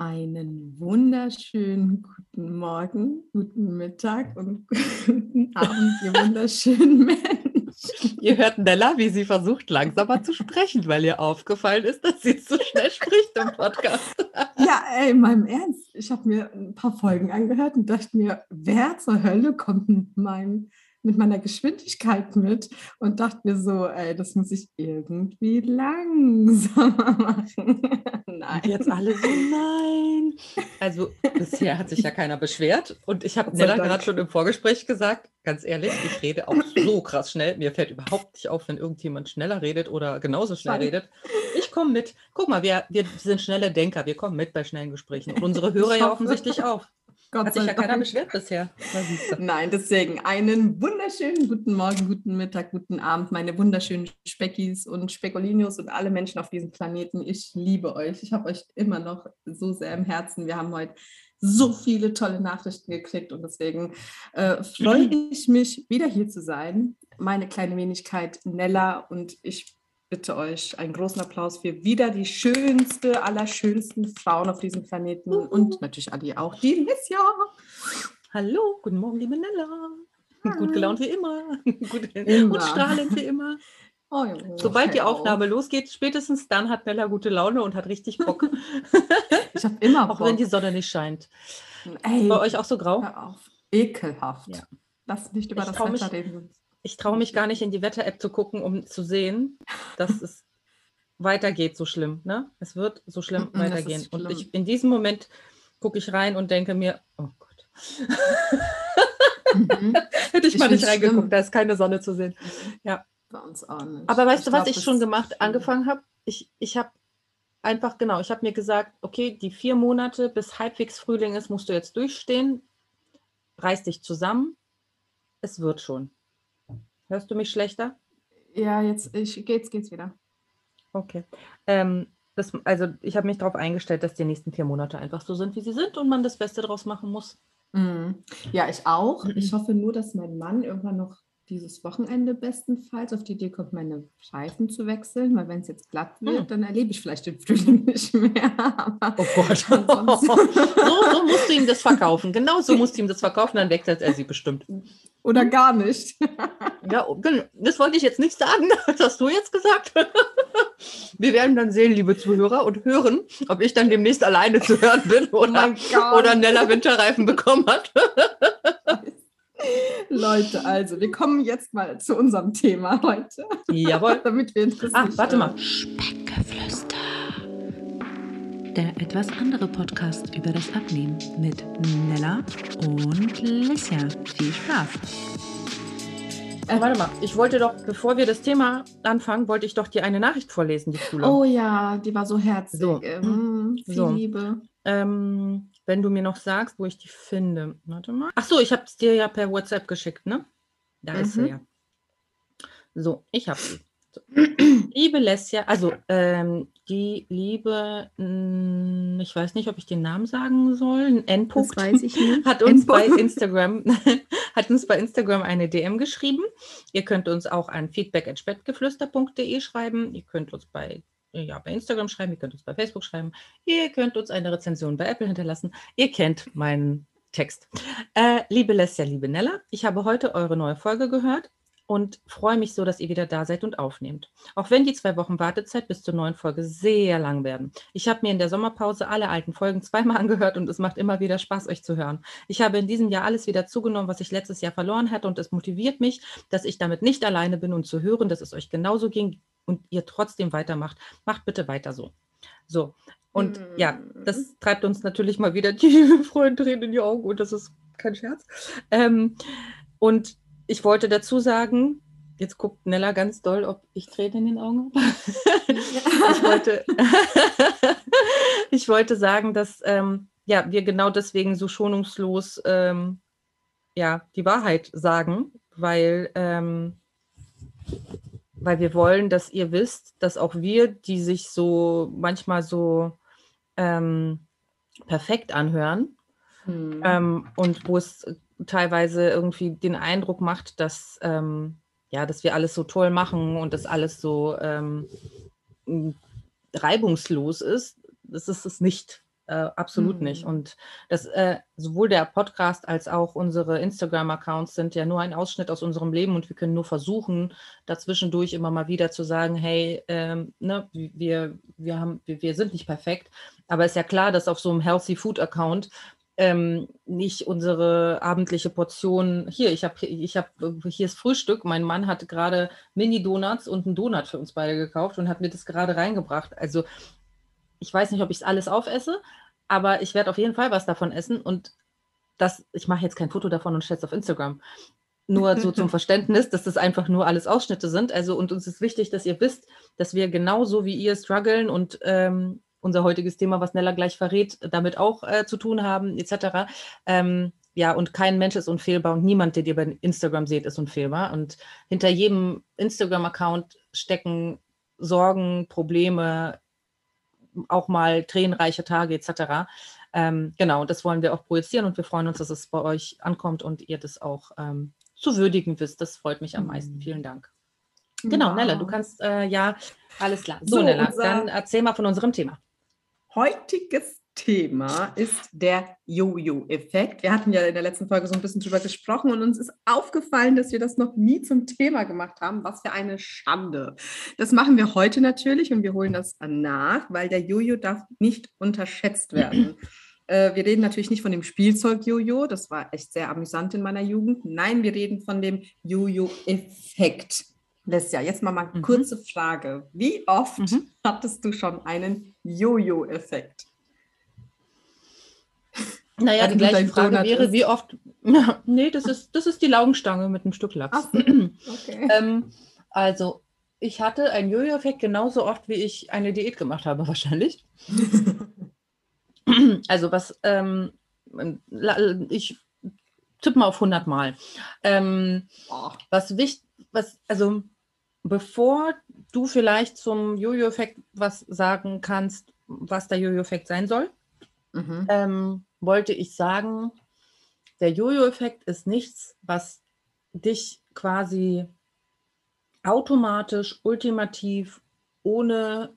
Einen wunderschönen guten Morgen, guten Mittag und guten Abend, ihr wunderschönen Menschen. Ihr hört Nella, wie sie versucht, langsamer zu sprechen, weil ihr aufgefallen ist, dass sie zu schnell spricht im Podcast. Ja, ey, in meinem Ernst. Ich habe mir ein paar Folgen angehört und dachte mir, wer zur Hölle kommt mit meinem mit meiner Geschwindigkeit mit und dachte mir so, ey, das muss ich irgendwie langsamer machen. nein. Und jetzt alle so, nein. Also bisher hat sich ja keiner beschwert und ich habe Nella gerade schon im Vorgespräch gesagt, ganz ehrlich, ich rede auch so krass schnell. Mir fällt überhaupt nicht auf, wenn irgendjemand schneller redet oder genauso schnell Schade. redet. Ich komme mit. Guck mal, wir, wir sind schnelle Denker, wir kommen mit bei schnellen Gesprächen und unsere Hörer ja offensichtlich auch. Gott Hat sich ja keiner beschwert bisher. Nein, deswegen einen wunderschönen guten Morgen, guten Mittag, guten Abend, meine wunderschönen Speckis und Spekulinius und alle Menschen auf diesem Planeten. Ich liebe euch. Ich habe euch immer noch so sehr im Herzen. Wir haben heute so viele tolle Nachrichten gekriegt und deswegen äh, freue ich mich, wieder hier zu sein. Meine kleine Wenigkeit Nella und ich bitte euch einen großen Applaus für wieder die schönste, allerschönsten Frauen auf diesem Planeten uh. und natürlich Adi auch, die Lissia. Hallo, guten Morgen, liebe Nella. Hi. Gut gelaunt wie immer. Gut, immer. Und strahlend wie immer. Oh, Sobald die Aufnahme auf. losgeht, spätestens dann hat Nella gute Laune und hat richtig Bock. ich habe immer Bock. Auch wenn die Sonne nicht scheint. Ey, Bei euch auch so grau? Ekelhaft. Ja. Lass nicht über ich das Wetter reden ich traue mich gar nicht in die Wetter-App zu gucken, um zu sehen, dass es weitergeht so schlimm. Ne? Es wird so schlimm weitergehen. Schlimm. Und ich, in diesem Moment gucke ich rein und denke mir, oh Gott. mhm. Hätte ich, ich mal nicht reingeguckt, schlimm. da ist keine Sonne zu sehen. Ja. Bei uns auch nicht. Aber weißt ich du, was glaub, ich schon gemacht, schlimm. angefangen habe? Ich, ich habe einfach, genau, ich habe mir gesagt, okay, die vier Monate bis halbwegs Frühling ist, musst du jetzt durchstehen. Reiß dich zusammen. Es wird schon. Hörst du mich schlechter? Ja, jetzt ich, geht's, geht's wieder. Okay. Ähm, das, also ich habe mich darauf eingestellt, dass die nächsten vier Monate einfach so sind, wie sie sind und man das Beste daraus machen muss. Mm. Ja, ich auch. Ich hoffe nur, dass mein Mann irgendwann noch dieses Wochenende bestenfalls auf die Idee kommt, meine Reifen zu wechseln, weil wenn es jetzt glatt wird, hm. dann erlebe ich vielleicht den Frühling nicht mehr. oh Gott. so, so musst du ihm das verkaufen. Genau so musst du ihm das verkaufen, dann wechselt er sie bestimmt. Oder gar nicht. ja, das wollte ich jetzt nicht sagen, das hast du jetzt gesagt. Wir werden dann sehen, liebe Zuhörer, und hören, ob ich dann demnächst alleine zu hören bin oder, oh oder Nella Winterreifen bekommen hat. Leute, also wir kommen jetzt mal zu unserem Thema heute. Jawohl. Damit wir interessiert Ah, warte mal. Speckgeflüster. Der etwas andere Podcast über das Abnehmen mit Nella und Lissia. Viel Spaß. Äh, warte mal, ich wollte doch, bevor wir das Thema anfangen, wollte ich doch dir eine Nachricht vorlesen, die coole. Oh ja, die war so herzlich. So. Mhm, viel so. Liebe. Ähm, wenn du mir noch sagst, wo ich die finde. Warte mal. Ach so, ich habe es dir ja per WhatsApp geschickt, ne? Da mhm. ist sie mhm. ja. So, ich habe sie. So. liebe Lesja, also ähm, die liebe, mh, hm, ich weiß nicht, ob ich den Namen sagen soll, ein Endpunkt, das weiß ich nicht. hat uns bei Instagram, hat uns bei Instagram eine DM geschrieben. Ihr könnt uns auch an feedback.spettgeflüster.de schreiben. Ihr könnt uns bei ja, bei Instagram schreiben, ihr könnt uns bei Facebook schreiben, ihr könnt uns eine Rezension bei Apple hinterlassen. Ihr kennt meinen Text. Äh, liebe Lesja, liebe Nella, ich habe heute eure neue Folge gehört und freue mich so, dass ihr wieder da seid und aufnehmt. Auch wenn die zwei Wochen Wartezeit bis zur neuen Folge sehr lang werden. Ich habe mir in der Sommerpause alle alten Folgen zweimal angehört und es macht immer wieder Spaß, euch zu hören. Ich habe in diesem Jahr alles wieder zugenommen, was ich letztes Jahr verloren hatte und es motiviert mich, dass ich damit nicht alleine bin und zu hören, dass es euch genauso ging und ihr trotzdem weitermacht, macht bitte weiter so. So. Und mhm. ja, das treibt uns natürlich mal wieder die Freunde Tränen in die Augen und das ist kein Scherz. Ähm, und ich wollte dazu sagen, jetzt guckt Nella ganz doll, ob ich Tränen in den Augen habe. ich, wollte, ich wollte sagen, dass ähm, ja, wir genau deswegen so schonungslos ähm, ja, die Wahrheit sagen, weil ähm, weil wir wollen, dass ihr wisst, dass auch wir, die sich so manchmal so ähm, perfekt anhören hm. ähm, und wo es teilweise irgendwie den Eindruck macht, dass, ähm, ja, dass wir alles so toll machen und dass alles so ähm, reibungslos ist, das ist es nicht. Äh, absolut mhm. nicht. Und das äh, sowohl der Podcast als auch unsere Instagram-Accounts sind ja nur ein Ausschnitt aus unserem Leben und wir können nur versuchen, dazwischendurch immer mal wieder zu sagen, hey, ähm, ne, wir, wir, haben, wir, wir sind nicht perfekt. Aber ist ja klar, dass auf so einem Healthy Food Account ähm, nicht unsere abendliche Portion. Hier, ich habe ich hab, hier ist Frühstück. Mein Mann hat gerade Mini-Donuts und einen Donut für uns beide gekauft und hat mir das gerade reingebracht. Also ich weiß nicht, ob ich es alles aufesse, aber ich werde auf jeden Fall was davon essen und das, ich mache jetzt kein Foto davon und stelle es auf Instagram. Nur so zum Verständnis, dass das einfach nur alles Ausschnitte sind. Also, und uns ist wichtig, dass ihr wisst, dass wir genauso wie ihr strugglen und ähm, unser heutiges Thema, was Nella gleich verrät, damit auch äh, zu tun haben, etc. Ähm, ja, und kein Mensch ist unfehlbar und niemand, den ihr bei Instagram seht, ist unfehlbar. Und hinter jedem Instagram-Account stecken Sorgen, Probleme, auch mal tränenreiche Tage etc. Ähm, genau, das wollen wir auch projizieren und wir freuen uns, dass es bei euch ankommt und ihr das auch ähm, zu würdigen wisst. Das freut mich am meisten. Mhm. Vielen Dank. Genau, wow. Nella, du kannst äh, ja, alles klar. So, so Nella, dann erzähl mal von unserem Thema heutiges Thema ist der Jojo-Effekt. Wir hatten ja in der letzten Folge so ein bisschen drüber gesprochen und uns ist aufgefallen, dass wir das noch nie zum Thema gemacht haben. Was für eine Schande. Das machen wir heute natürlich und wir holen das nach, weil der Jojo darf nicht unterschätzt werden. Äh, wir reden natürlich nicht von dem Spielzeug-Jojo, das war echt sehr amüsant in meiner Jugend. Nein, wir reden von dem Jojo-Effekt. Lesja, jetzt mal mal mhm. kurze Frage. Wie oft mhm. hattest du schon einen Jojo-Effekt? Naja, die gleiche Frage wäre, ist. wie oft. nee, das ist, das ist die Laugenstange mit einem Stück Lachs. So. Okay. ähm, also, ich hatte einen Jojo-Effekt genauso oft, wie ich eine Diät gemacht habe, wahrscheinlich. also, was, ähm, ich tippe mal auf 100 Mal. Ähm. Was wichtig, was, also, bevor du vielleicht zum Jojo-Effekt was sagen kannst, was der Jojo-Effekt sein soll, mhm. Wollte ich sagen, der Jojo-Effekt ist nichts, was dich quasi automatisch, ultimativ, ohne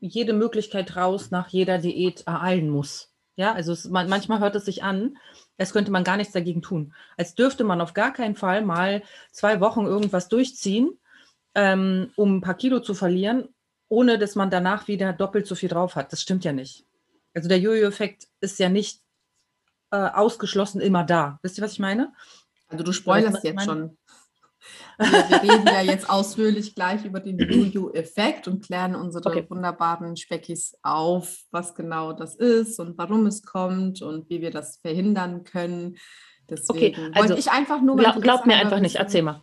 jede Möglichkeit raus nach jeder Diät ereilen muss. Ja, also es, man, manchmal hört es sich an, als könnte man gar nichts dagegen tun. Als dürfte man auf gar keinen Fall mal zwei Wochen irgendwas durchziehen ähm, um ein paar Kilo zu verlieren, ohne dass man danach wieder doppelt so viel drauf hat. Das stimmt ja nicht. Also der Jojo-Effekt ist ja nicht äh, ausgeschlossen immer da. Wisst ihr, was ich meine? Also du spoilerst jetzt schon. Wir, wir, reden ja jetzt ausführlich gleich über den Jojo-Effekt und klären unsere okay. wunderbaren Speckis auf, was genau das ist und warum es kommt und wie wir das verhindern können. Deswegen okay, also ich einfach nur mal. Glaub, glaub mir einfach nicht, erzähl mal.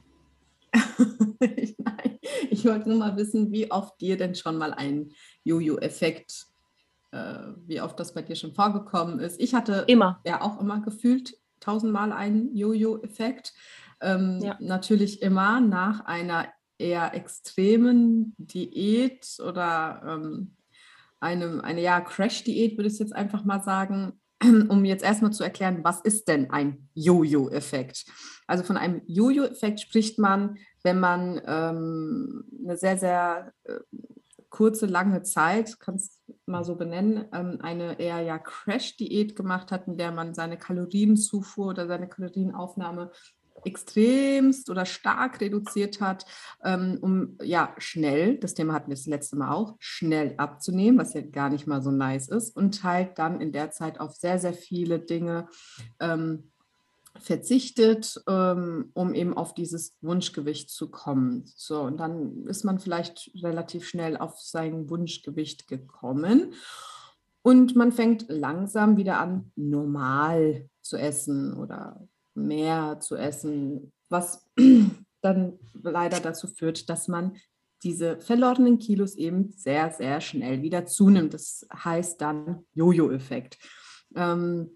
Nein, ich wollte nur mal wissen, wie oft dir denn schon mal ein Jojo-Effekt, wie oft das bei dir schon vorgekommen ist. Ich hatte immer. ja auch immer gefühlt tausendmal einen Jojo-Effekt. Ähm, ja. Natürlich immer nach einer eher extremen Diät oder ähm, einem, eine ja, Crash-Diät, würde ich jetzt einfach mal sagen, um jetzt erstmal zu erklären, was ist denn ein Jojo-Effekt? Also von einem Jojo-Effekt spricht man, wenn man ähm, eine sehr, sehr äh, kurze, lange Zeit, kannst mal so benennen, ähm, eine eher ja Crash-Diät gemacht hat, in der man seine Kalorienzufuhr oder seine Kalorienaufnahme extremst oder stark reduziert hat, ähm, um ja schnell, das Thema hatten wir das letzte Mal auch, schnell abzunehmen, was ja gar nicht mal so nice ist und halt dann in der Zeit auf sehr, sehr viele Dinge ähm, verzichtet, ähm, um eben auf dieses Wunschgewicht zu kommen. So, und dann ist man vielleicht relativ schnell auf sein Wunschgewicht gekommen. Und man fängt langsam wieder an, normal zu essen oder mehr zu essen, was dann leider dazu führt, dass man diese verlorenen Kilos eben sehr, sehr schnell wieder zunimmt. Das heißt dann Jojo-Effekt. Ähm,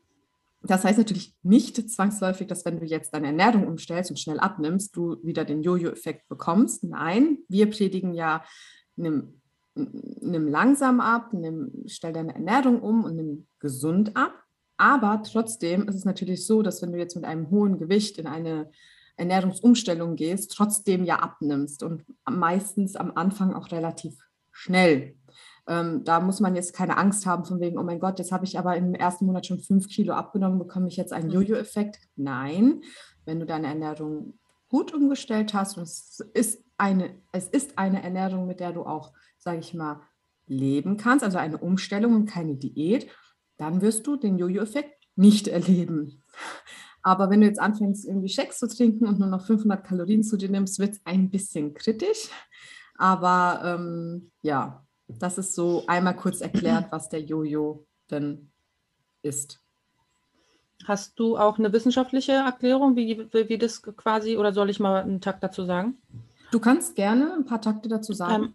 das heißt natürlich nicht zwangsläufig, dass wenn du jetzt deine Ernährung umstellst und schnell abnimmst, du wieder den Jojo-Effekt bekommst. Nein, wir predigen ja, nimm, nimm langsam ab, nimm, stell deine Ernährung um und nimm gesund ab. Aber trotzdem ist es natürlich so, dass wenn du jetzt mit einem hohen Gewicht in eine Ernährungsumstellung gehst, trotzdem ja abnimmst und meistens am Anfang auch relativ schnell. Ähm, da muss man jetzt keine Angst haben von wegen, oh mein Gott, jetzt habe ich aber im ersten Monat schon fünf Kilo abgenommen, bekomme ich jetzt einen mhm. Jojo-Effekt? Nein, wenn du deine Ernährung gut umgestellt hast und es ist eine, es ist eine Ernährung, mit der du auch, sage ich mal, leben kannst, also eine Umstellung und keine Diät, dann wirst du den Jojo-Effekt nicht erleben. Aber wenn du jetzt anfängst, irgendwie Shakes zu trinken und nur noch 500 Kalorien zu dir nimmst, wird es ein bisschen kritisch. Aber ähm, ja, das ist so einmal kurz erklärt, was der Jojo denn ist. Hast du auch eine wissenschaftliche Erklärung, wie, wie, wie das quasi, oder soll ich mal einen Takt dazu sagen? Du kannst gerne ein paar Takte dazu sagen. Ähm,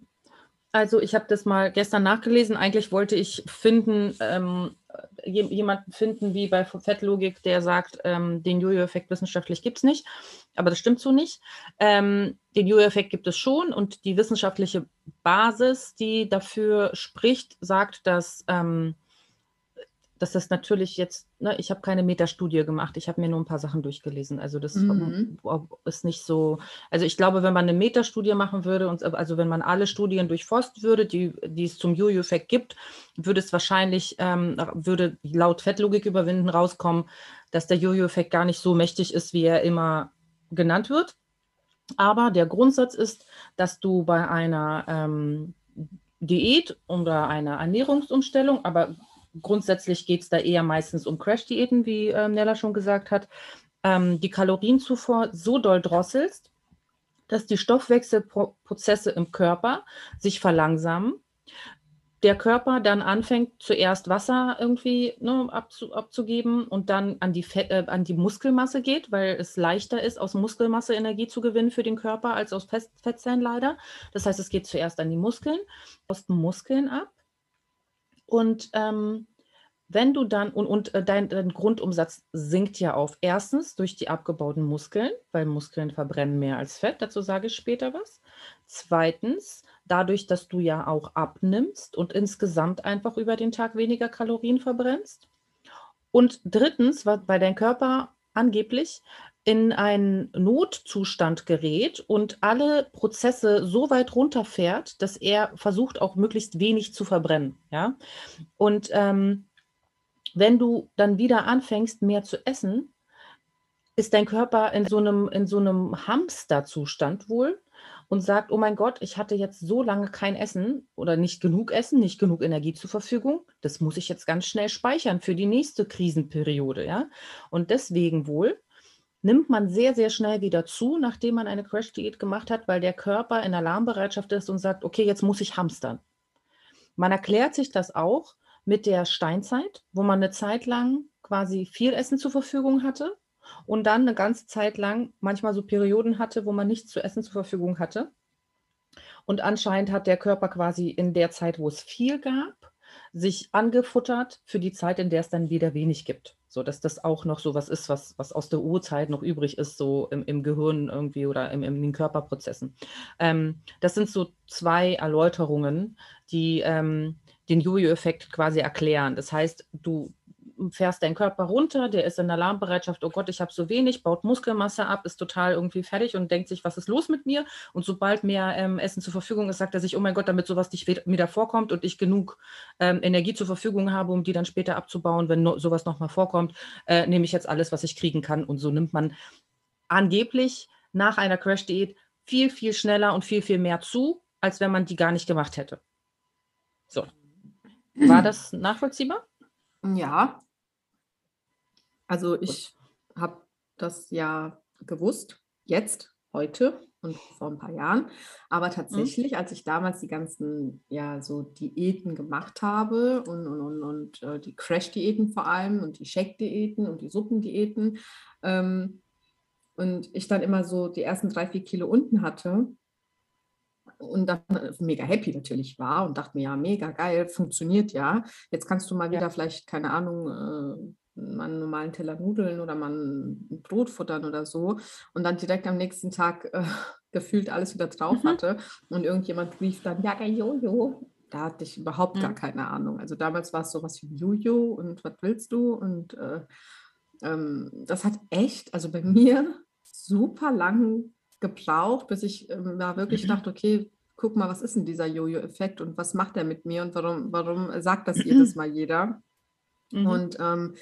also ich habe das mal gestern nachgelesen. Eigentlich wollte ich finden, ähm, jemanden finden wie bei Fettlogik, der sagt, ähm, den Jojo-Effekt wissenschaftlich gibt es nicht. Aber das stimmt so nicht. Ähm, den Jojo-Effekt gibt es schon und die wissenschaftliche Basis, die dafür spricht, sagt, dass ähm, dass das natürlich jetzt, ne, ich habe keine Metastudie gemacht, ich habe mir nur ein paar Sachen durchgelesen. Also das mhm. ist nicht so, also ich glaube, wenn man eine Metastudie machen würde, und, also wenn man alle Studien durchforsten würde, die, die es zum Jojo-Effekt gibt, würde es wahrscheinlich, ähm, würde laut Fettlogik überwinden rauskommen, dass der Jojo-Effekt gar nicht so mächtig ist, wie er immer genannt wird. Aber der Grundsatz ist, dass du bei einer ähm, Diät oder einer Ernährungsumstellung, aber grundsätzlich geht es da eher meistens um Crash-Diäten, wie äh, Nella schon gesagt hat, ähm, die Kalorienzufuhr so doll drosselst, dass die Stoffwechselprozesse im Körper sich verlangsamen. Der Körper dann anfängt, zuerst Wasser irgendwie ne, abzu, abzugeben und dann an die, Fett, äh, an die Muskelmasse geht, weil es leichter ist, aus Muskelmasse Energie zu gewinnen für den Körper als aus Fett, Fettzellen leider. Das heißt, es geht zuerst an die Muskeln, aus den Muskeln ab und ähm, wenn du dann, und, und äh, dein, dein, Grundumsatz sinkt ja auf. Erstens durch die abgebauten Muskeln, weil Muskeln verbrennen mehr als Fett, dazu sage ich später was. Zweitens, dadurch, dass du ja auch abnimmst und insgesamt einfach über den Tag weniger Kalorien verbrennst. Und drittens, weil dein Körper angeblich in einen Notzustand gerät und alle Prozesse so weit runterfährt, dass er versucht, auch möglichst wenig zu verbrennen. Ja? Und ähm, wenn du dann wieder anfängst, mehr zu essen, ist dein Körper in so einem, in so einem Hamsterzustand wohl und sagt, oh mein Gott, ich hatte jetzt so lange kein Essen oder nicht genug Essen, nicht genug Energie zur Verfügung. Das muss ich jetzt ganz schnell speichern für die nächste Krisenperiode. Ja? Und deswegen wohl nimmt man sehr, sehr schnell wieder zu, nachdem man eine Crash-Diät gemacht hat, weil der Körper in Alarmbereitschaft ist und sagt, okay, jetzt muss ich hamstern. Man erklärt sich das auch mit der Steinzeit, wo man eine Zeit lang quasi viel Essen zur Verfügung hatte und dann eine ganze Zeit lang manchmal so Perioden hatte, wo man nichts zu essen zur Verfügung hatte. Und anscheinend hat der Körper quasi in der Zeit, wo es viel gab, sich angefuttert für die Zeit, in der es dann wieder wenig gibt so dass das auch noch so was ist, was, was aus der Urzeit noch übrig ist, so im, im Gehirn irgendwie oder im, in den Körperprozessen. Ähm, das sind so zwei Erläuterungen, die ähm, den Jojo-Effekt quasi erklären. Das heißt, du fährst deinen Körper runter, der ist in Alarmbereitschaft, oh Gott, ich habe so wenig, baut Muskelmasse ab, ist total irgendwie fertig und denkt sich, was ist los mit mir? Und sobald mehr ähm, Essen zur Verfügung ist, sagt er sich, oh mein Gott, damit sowas nicht wieder vorkommt und ich genug ähm, Energie zur Verfügung habe, um die dann später abzubauen, wenn no, sowas nochmal vorkommt, äh, nehme ich jetzt alles, was ich kriegen kann. Und so nimmt man angeblich nach einer Crash-Diät viel, viel schneller und viel, viel mehr zu, als wenn man die gar nicht gemacht hätte. So. War das nachvollziehbar? Ja, also ich habe das ja gewusst, jetzt, heute und vor ein paar Jahren. Aber mhm. tatsächlich, mhm. als ich damals die ganzen, ja, so Diäten gemacht habe und, und, und, und äh, die Crash-Diäten vor allem und die Shake-Diäten und die Suppendiäten ähm, und ich dann immer so die ersten drei, vier Kilo unten hatte und dann mega happy natürlich war und dachte mir, ja, mega geil, funktioniert ja. Jetzt kannst du mal wieder vielleicht, keine Ahnung, äh, mal einen normalen Teller Nudeln oder mal ein Brot futtern oder so und dann direkt am nächsten Tag äh, gefühlt alles wieder drauf mhm. hatte und irgendjemand rief dann, ja, der Jojo. Da hatte ich überhaupt mhm. gar keine Ahnung. Also damals war es so was wie Jojo und was willst du? Und äh, ähm, das hat echt, also bei mir super lang gebraucht, bis ich ähm, da wirklich mhm. dachte, okay, guck mal, was ist denn dieser Jojo-Effekt und was macht er mit mir und warum, warum sagt das jedes Mal jeder? Mhm. Und ähm,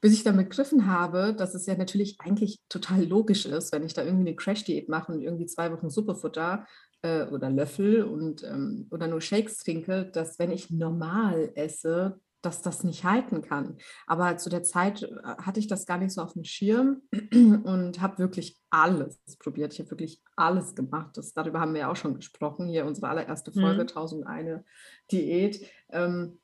bis ich dann begriffen habe, dass es ja natürlich eigentlich total logisch ist, wenn ich da irgendwie eine Crash-Diät mache und irgendwie zwei Wochen Suppefutter äh, oder Löffel und ähm, oder nur Shakes trinke, dass wenn ich normal esse, dass das nicht halten kann. Aber zu der Zeit äh, hatte ich das gar nicht so auf dem Schirm und habe wirklich alles probiert. Ich habe wirklich alles gemacht. Das, darüber haben wir ja auch schon gesprochen. Hier unsere allererste Folge, mhm. 1001 Diät. Ähm,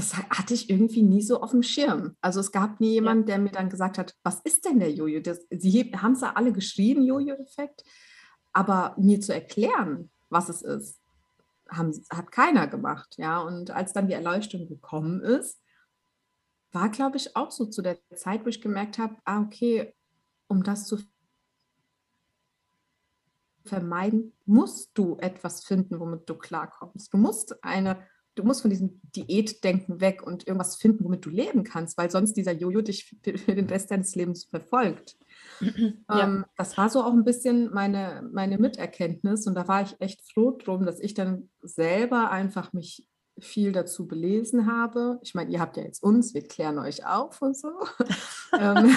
das hatte ich irgendwie nie so auf dem Schirm. Also es gab nie jemanden, ja. der mir dann gesagt hat, was ist denn der Jojo? Das, sie haben es ja alle geschrieben, Jojo-Effekt, aber mir zu erklären, was es ist, haben, hat keiner gemacht. Ja, und als dann die Erleuchtung gekommen ist, war, glaube ich, auch so zu der Zeit, wo ich gemerkt habe, ah, okay, um das zu vermeiden, musst du etwas finden, womit du klarkommst. Du musst eine, du musst von diesem Diätdenken weg und irgendwas finden, womit du leben kannst, weil sonst dieser Jojo dich für, den Rest deines Lebens verfolgt. Ja. Ähm, das war so auch ein bisschen meine, meine Miterkenntnis und da war ich echt froh drum, dass ich dann selber einfach mich viel dazu belesen habe. Ich meine, ihr habt ja jetzt uns, wir klären euch auf und so. ähm,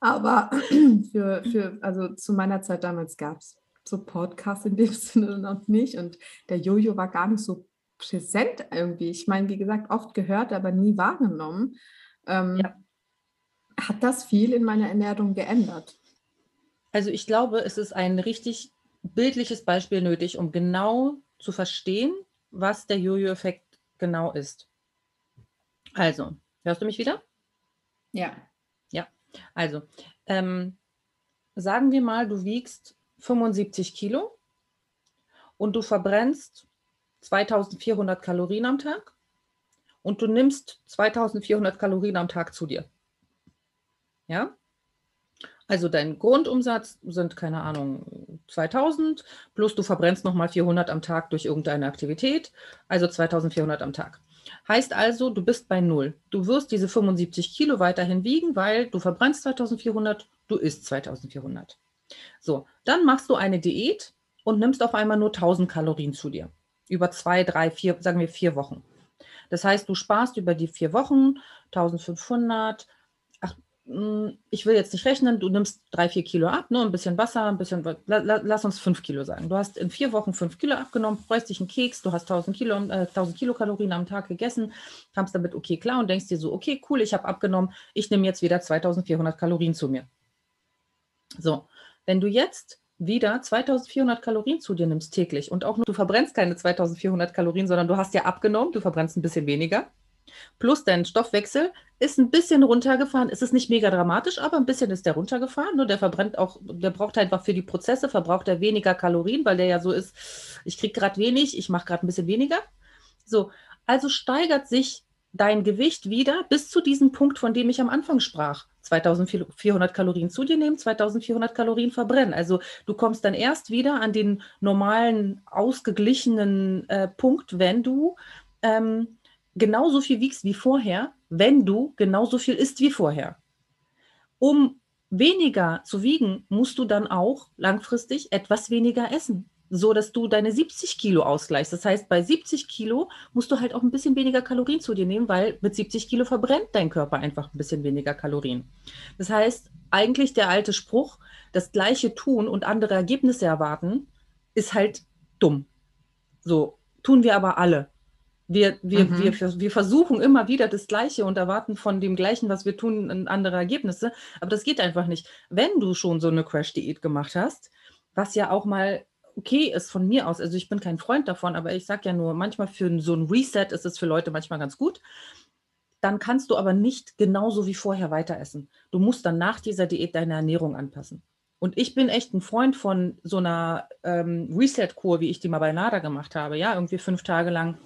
aber für, für, also zu meiner Zeit damals gab es so Podcasts in dem Sinne noch nicht und der Jojo war gar nicht so präsent irgendwie. Ich meine, wie gesagt, oft gehört, aber nie wahrgenommen. Ähm, ja. Hat das viel in meiner Ernährung geändert? Also ich glaube, es ist ein richtig bildliches Beispiel nötig, um genau zu verstehen, was der Jojo-Effekt genau ist. Also, hörst du mich wieder? Ja. Ja, also, ähm, sagen wir mal, du wiegst 75 Kilo und du verbrennst 2400 Kalorien am Tag und du nimmst 2400 Kalorien am Tag zu dir. Ja? Also dein Grundumsatz sind, keine Ahnung, 2000, plus du verbrennst nochmal 400 am Tag durch irgendeine Aktivität, also 2400 am Tag. Heißt also, du bist bei Null. Du wirst diese 75 Kilo weiterhin wiegen, weil du verbrennst 2400, du isst 2400. So, dann machst du eine Diät und nimmst auf einmal nur 1000 Kalorien zu dir. Über zwei, drei, vier, sagen wir vier Wochen. Das heißt, du sparst über die vier Wochen 1500, hm, ich will jetzt nicht rechnen, du nimmst drei, vier Kilo ab, nur ne, ein bisschen Wasser, ein bisschen, lass uns fünf Kilo sagen. Du hast in vier Wochen fünf Kilo abgenommen, freust dich einen Keks, du hast 1000 Kilo, äh, 1000 Kilokalorien am Tag gegessen, kamst damit okay klar und denkst dir so, okay, cool, ich habe abgenommen, ich nehme jetzt wieder 2400 Kalorien zu mir. So, wenn du jetzt wieder 2400 Kalorien zu dir nimmst täglich und auch nur, du verbrennst keine 2400 Kalorien, sondern du hast ja abgenommen, du verbrennst ein bisschen weniger, Plus dein Stoffwechsel ist ein bisschen runtergefahren. Es ist nicht mega dramatisch, aber ein bisschen ist der runtergefahren. Nur der verbrennt auch, der braucht einfach für die Prozesse, verbraucht er weniger Kalorien, weil der ja so ist, ich kriege gerade wenig, ich mache gerade ein bisschen weniger. So, also steigert sich dein Gewicht wieder bis zu diesem Punkt, von dem ich am Anfang sprach. 2400 Kalorien zu dir nehmen, 2400 Kalorien verbrennen. Also du kommst dann erst wieder an den normalen, ausgeglichenen äh, Punkt, wenn du ähm, genauso viel wiegst wie vorher, wenn du genauso viel isst wie vorher. Um weniger zu wiegen, musst du dann auch langfristig etwas weniger essen, so dass du deine 70 Kilo ausgleichst. Das heißt, bei 70 Kilo musst du halt auch ein bisschen weniger Kalorien zu dir nehmen, weil mit 70 Kilo verbrennt dein Körper einfach ein bisschen weniger Kalorien. Das heißt, eigentlich der alte Spruch, das Gleiche tun und andere Ergebnisse erwarten, ist halt dumm. So tun wir aber alle. Wir, wir, mhm. wir, wir versuchen immer wieder das Gleiche und erwarten von dem Gleichen, was wir tun, andere Ergebnisse. Aber das geht einfach nicht. Wenn du schon so eine Crash-Diät gemacht hast, was ja auch mal okay ist von mir aus, also ich bin kein Freund davon, aber ich sage ja nur, manchmal für so ein Reset ist es für Leute manchmal ganz gut. Dann kannst du aber nicht genauso wie vorher weiter essen. Du musst dann nach dieser Diät deine Ernährung anpassen. Und ich bin echt ein Freund von so einer ähm, Reset-Kur, wie ich die mal bei NADA gemacht habe. Ja, irgendwie fünf Tage lang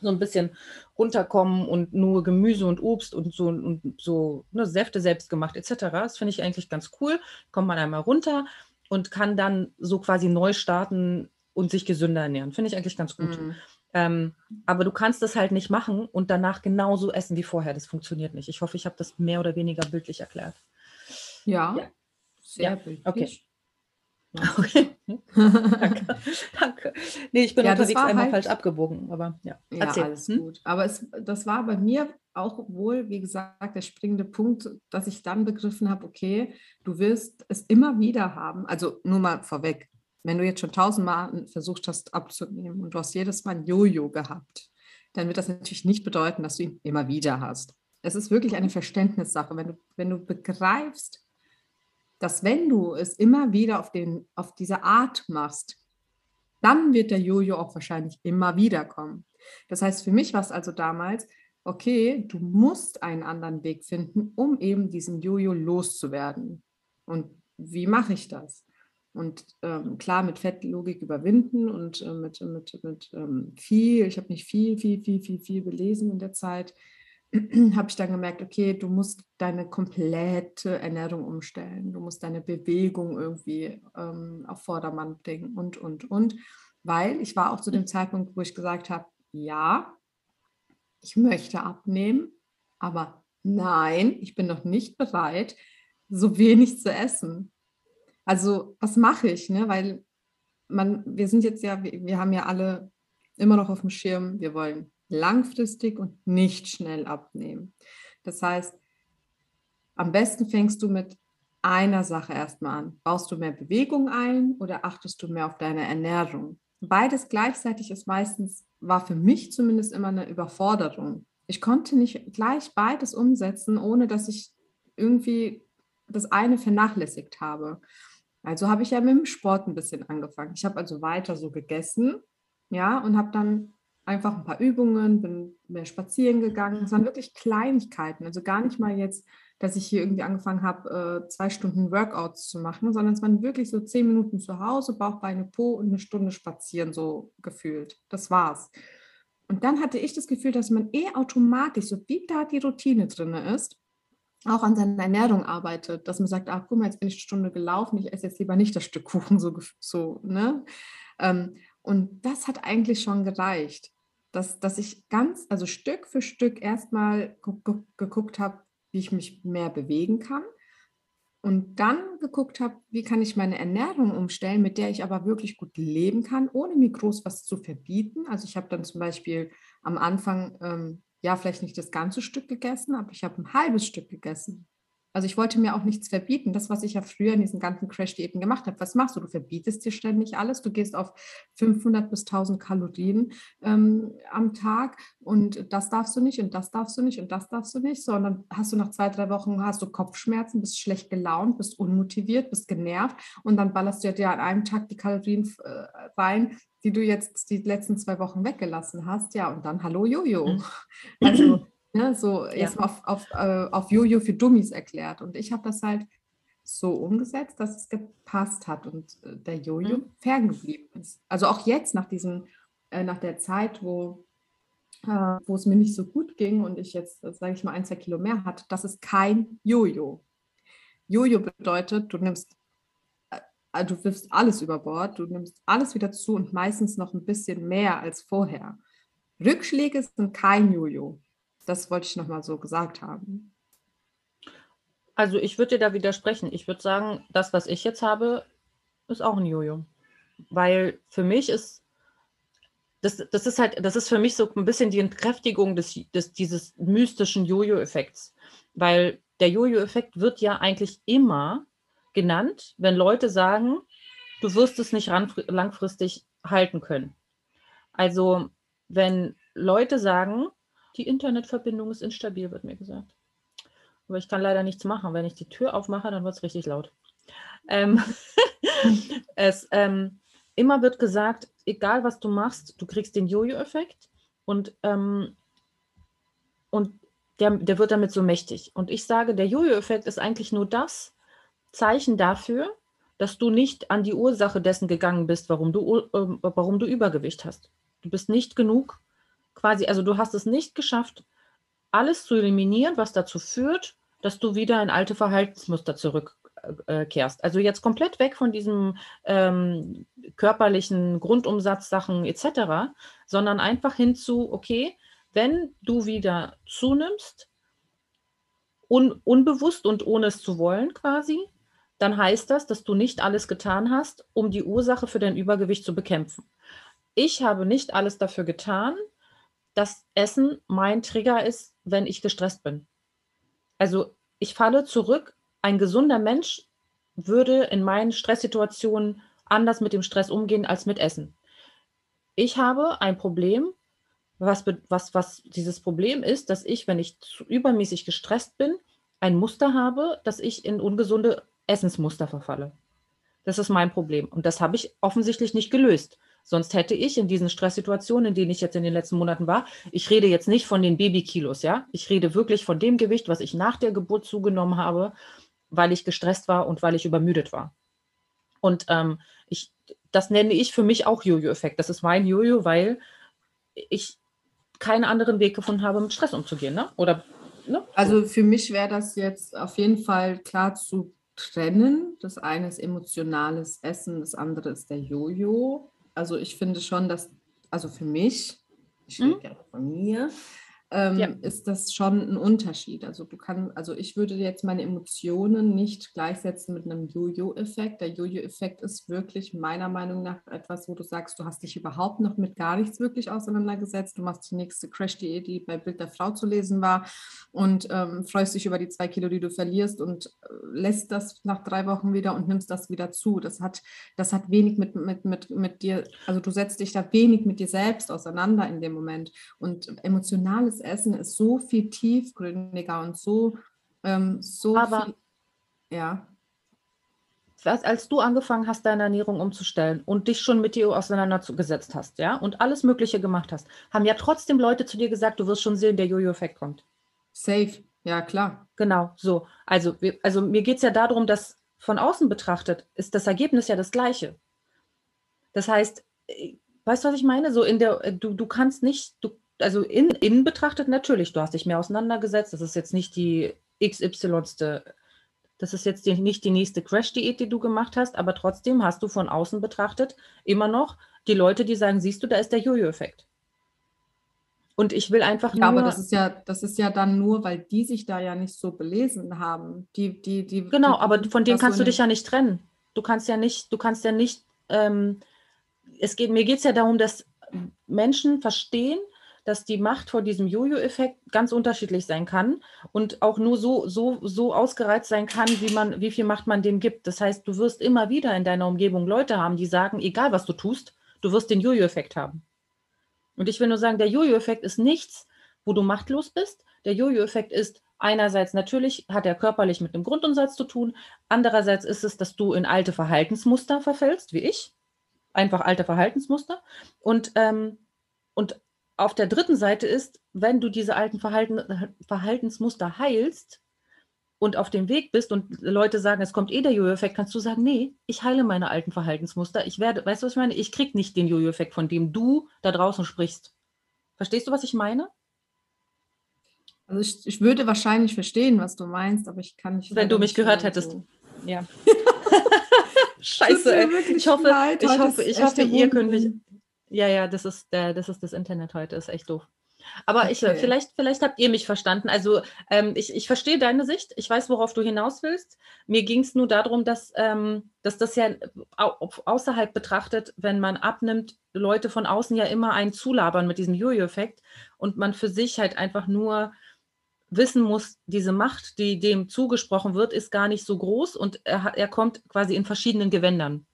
so ein bisschen runterkommen und nur Gemüse und Obst und so, und so ne, Säfte selbst gemacht etc. Das finde ich eigentlich ganz cool. Kommt man einmal runter und kann dann so quasi neu starten und sich gesünder ernähren. Finde ich eigentlich ganz gut. Mhm. Ähm, aber du kannst das halt nicht machen und danach genauso essen wie vorher. Das funktioniert nicht. Ich hoffe, ich habe das mehr oder weniger bildlich erklärt. Ja, ja. sehr ja. bildlich. Okay. Okay. danke. danke. Nee, ich bin Ja, unterwegs einmal halt- falsch abgebogen, aber ja. Ja, Erzähl. alles Hm? gut. Aber es, das war bei mir auch wohl, wie gesagt, der springende Punkt, dass ich dann begriffen habe, okay, du wirst es immer wieder haben. Also nur mal vorweg, wenn du jetzt schon tausendmal versucht hast abzunehmen und du hast jedes Mal ein Jojo gehabt, dann wird das natürlich nicht bedeuten, dass du ihn immer wieder hast. Es ist wirklich eine Verständnissache. Wenn du, wenn du begreifst, dass wenn du es immer wieder auf, den, auf diese Art machst, dann wird der Jojo auch wahrscheinlich immer wieder kommen. Das heißt, für mich war es also damals, okay, du musst einen anderen Weg finden, um eben diesen Jojo loszuwerden. Und wie mache ich das? Und ähm, klar, mit Fettlogik überwinden und äh, mit, mit, mit ähm, viel, ich habe nicht viel, viel, viel, viel, viel gelesen in der Zeit, habe ich dann gemerkt, okay, du musst deine komplette Ernährung umstellen, du musst deine Bewegung irgendwie ähm, auf Vordermann bringen und, und, und. Weil ich war auch zu dem Zeitpunkt, wo ich gesagt habe, ja, ich möchte abnehmen, aber nein, ich bin noch nicht bereit, so wenig zu essen. Also was mache ich? Ne? Weil man, wir sind jetzt ja, wir, wir haben ja alle immer noch auf dem Schirm, wir wollen langfristig und nicht schnell abnehmen. Das heißt, am besten fängst du mit einer Sache erstmal an. Baust du mehr Bewegung ein oder achtest du mehr auf deine Ernährung? Beides gleichzeitig ist meistens, war für mich zumindest immer eine Überforderung. Ich konnte nicht gleich beides umsetzen, ohne dass ich irgendwie das eine vernachlässigt habe. Also habe ich ja mit dem Sport ein bisschen angefangen. Ich habe also weiter so gegessen, ja, und habe dann einfach ein paar Übungen, bin mehr spazieren gegangen. Es waren wirklich Kleinigkeiten, also gar nicht mal jetzt, dass ich hier irgendwie angefangen habe, äh, zwei Stunden Workouts zu machen, sondern es waren wirklich so zehn Minuten zu Hause, Bauch, Beine, Po und eine Stunde spazieren, so gefühlt. Das war's. Und dann hatte ich das Gefühl, dass man eh automatisch, so wie da die Routine drin ist, auch an seiner Ernährung arbeitet, dass man sagt, ach guck mal, jetzt bin ich eine Stunde gelaufen, ich esse jetzt lieber nicht das Stück Kuchen, so, so ne? Ähm, und das hat eigentlich schon gereicht, dass, dass ich ganz, also Stück für Stück erstmal gu- gu- geguckt habe, wie ich mich mehr bewegen kann und dann geguckt habe, wie kann ich meine Ernährung umstellen, mit der ich aber wirklich gut leben kann, ohne mir groß was zu verbieten. Also ich habe dann zum Beispiel am Anfang, ähm, ja, vielleicht nicht das ganze Stück gegessen, aber ich habe ein halbes Stück gegessen. Also ich wollte mir auch nichts verbieten. Das, was ich ja früher in diesen ganzen Crash-Diäten gemacht habe. Was machst du? Du verbietest dir ständig alles. Du gehst auf 500 bis 1000 Kalorien ähm, am Tag und das darfst du nicht und das darfst du nicht und das darfst du nicht. So, und dann hast du nach zwei, drei Wochen hast du Kopfschmerzen, bist schlecht gelaunt, bist unmotiviert, bist genervt und dann ballerst du dir an einem Tag die Kalorien äh, rein, die du jetzt die letzten zwei Wochen weggelassen hast. Ja, und dann hallo Jojo. Mhm. Also Ne, so Ja. jetzt auf, auf, äh, auf Jojo für Dummies erklärt. Und ich habe das halt so umgesetzt, dass es gepasst hat und äh, der Jojo Mhm. ferngeblieben ist. Also auch jetzt nach diesem, äh, nach der Zeit, wo, äh, wo es mir nicht so gut ging und ich jetzt, sage ich mal, ein, zwei Kilo mehr hatte, das ist kein Jojo. Jojo bedeutet, du nimmst, äh, du wirfst alles über Bord, du nimmst alles wieder zu und meistens noch ein bisschen mehr als vorher. Rückschläge sind kein Jojo. Das wollte ich nochmal so gesagt haben. Also ich würde dir da widersprechen. Ich würde sagen, das, was ich jetzt habe, ist auch ein Jojo. Weil für mich ist, das, das ist halt, das ist für mich so ein bisschen die Entkräftigung des, des, dieses mystischen Jojo-Effekts. Weil der Jojo-Effekt wird ja eigentlich immer genannt, wenn Leute sagen, du wirst es nicht langfristig halten können. Also wenn Leute sagen, die Internetverbindung ist instabil, wird mir gesagt. Aber ich kann leider nichts machen. Wenn ich die Tür aufmache, dann wird es richtig laut. Ähm, es, ähm, immer wird gesagt, egal was du machst, du kriegst den Jojo-Effekt und, ähm, und der, der wird damit so mächtig. Und ich sage, der Jojo-Effekt ist eigentlich nur das Zeichen dafür, dass du nicht an die Ursache dessen gegangen bist, warum du, äh, warum du Übergewicht hast. Du bist nicht genug, quasi, also du hast es nicht geschafft, alles zu eliminieren, was dazu führt, dass du wieder in alte Verhaltensmuster zurückkehrst. Also jetzt komplett weg von diesem ähm, körperlichen Grundumsatzsachen etc., sondern einfach hinzu, okay, wenn du wieder zunimmst, un unbewusst und ohne es zu wollen quasi, dann heißt das, dass du nicht alles getan hast, um die Ursache für dein Übergewicht zu bekämpfen. Ich habe nicht alles dafür getan, dass Essen mein Trigger ist, wenn ich gestresst bin. Also ich falle zurück. Ein gesunder Mensch würde in meinen Stresssituationen anders mit dem Stress umgehen als mit Essen. Ich habe ein Problem, was, was, was dieses Problem ist, dass ich, wenn ich zu übermäßig gestresst bin, ein Muster habe, dass ich in ungesunde Essensmuster verfalle. Das ist mein Problem. Und das habe ich offensichtlich nicht gelöst. Sonst hätte ich in diesen Stresssituationen, in denen ich jetzt in den letzten Monaten war, ich rede jetzt nicht von den Babykilos, ja. Ich rede wirklich von dem Gewicht, was ich nach der Geburt zugenommen habe, weil ich gestresst war und weil ich übermüdet war. Und ähm, ich, das nenne ich für mich auch Jojo-Effekt. Das ist mein Jojo, weil ich keinen anderen Weg gefunden habe, mit Stress umzugehen. Ne? Oder, ne? Also für mich wäre das jetzt auf jeden Fall klar zu trennen. Das eine ist emotionales Essen, das andere ist der Jojo. Also ich finde schon, dass, also für mich, ich rede mhm. von mir, ähm, ja. ist das schon ein Unterschied. Also du kannst, also ich würde jetzt meine Emotionen nicht gleichsetzen mit einem Jojo-Effekt. Der Jojo-Effekt ist wirklich meiner Meinung nach etwas, wo du sagst, du hast dich überhaupt noch mit gar nichts wirklich auseinandergesetzt. Du machst die nächste Crash-Diät, die bei Bild der Frau zu lesen war und ähm, freust dich über die zwei Kilo, die du verlierst und äh, lässt das nach drei Wochen wieder und nimmst das wieder zu. Das hat, das hat wenig mit, mit, mit, mit dir, also du setzt dich da wenig mit dir selbst auseinander in dem Moment. Und emotionales Essen ist so viel tiefgründiger und so, ähm, so Aber viel, ja. Was, als du angefangen hast, deine Ernährung umzustellen und dich schon mit dir auseinandergesetzt hast, ja, und alles Mögliche gemacht hast, haben ja trotzdem Leute zu dir gesagt, du wirst schon sehen, der Jojo-Effekt kommt. Safe, ja, klar. Genau, so. Also, also mir geht es ja darum, dass von außen betrachtet ist das Ergebnis ja das gleiche. Das heißt, äh, weißt du, was ich meine? So in der, äh, du, du kannst nicht, du also in, innen betrachtet natürlich, du hast dich mehr auseinandergesetzt. Das ist jetzt nicht die XY. Das ist jetzt die, nicht die nächste Crash-Diät, die du gemacht hast, aber trotzdem hast du von außen betrachtet immer noch die Leute, die sagen, siehst du, da ist der Jojo-Effekt. Und ich will einfach ja, nur. aber das ist ja, das ist ja dann nur, weil die sich da ja nicht so belesen haben. Die, die, die, genau, die, aber von denen kannst du dich ja nicht trennen. Du kannst ja nicht, du kannst ja nicht, ähm, es geht, mir geht es ja darum, dass Menschen verstehen, dass die Macht vor diesem Jojo-Effekt ganz unterschiedlich sein kann und auch nur so, so, so ausgereizt sein kann, wie, man, wie viel Macht man dem gibt. Das heißt, du wirst immer wieder in deiner Umgebung Leute haben, die sagen, egal was du tust, du wirst den Jojo-Effekt haben. Und ich will nur sagen, der Jojo-Effekt ist nichts, wo du machtlos bist. Der Jojo-Effekt ist einerseits natürlich, hat er körperlich mit einem Grundumsatz zu tun. Andererseits ist es, dass du in alte Verhaltensmuster verfällst, wie ich. Einfach alte Verhaltensmuster. Und, ähm, und auf der dritten Seite ist, wenn du diese alten Verhalten, Verhaltensmuster heilst und auf dem Weg bist und Leute sagen, es kommt eh der Jojo-Effekt, kannst du sagen, nee, ich heile meine alten Verhaltensmuster. Ich werde, weißt du, was ich meine? Ich kriege nicht den Jojo-Effekt, von dem du da draußen sprichst. Verstehst du, was ich meine? Also ich, ich würde wahrscheinlich verstehen, was du meinst, aber ich kann nicht. Wenn du mich gehört hättest. So. Ja. Scheiße, ey. Ich hoffe, ich hoffe, ich hoffe, ihr könnt mich, ja, ja, das ist, der, das ist das Internet heute, ist echt doof. Aber okay. ich, vielleicht, vielleicht habt ihr mich verstanden. Also ähm, ich, ich verstehe deine Sicht. Ich weiß, worauf du hinaus willst. Mir ging es nur darum, dass, ähm, dass das ja au außerhalb betrachtet, wenn man abnimmt, Leute von außen ja immer einen zulabern mit diesem Jojo-Effekt und man für sich halt einfach nur wissen muss, diese Macht, die dem zugesprochen wird, ist gar nicht so groß und er, er kommt quasi in verschiedenen Gewändern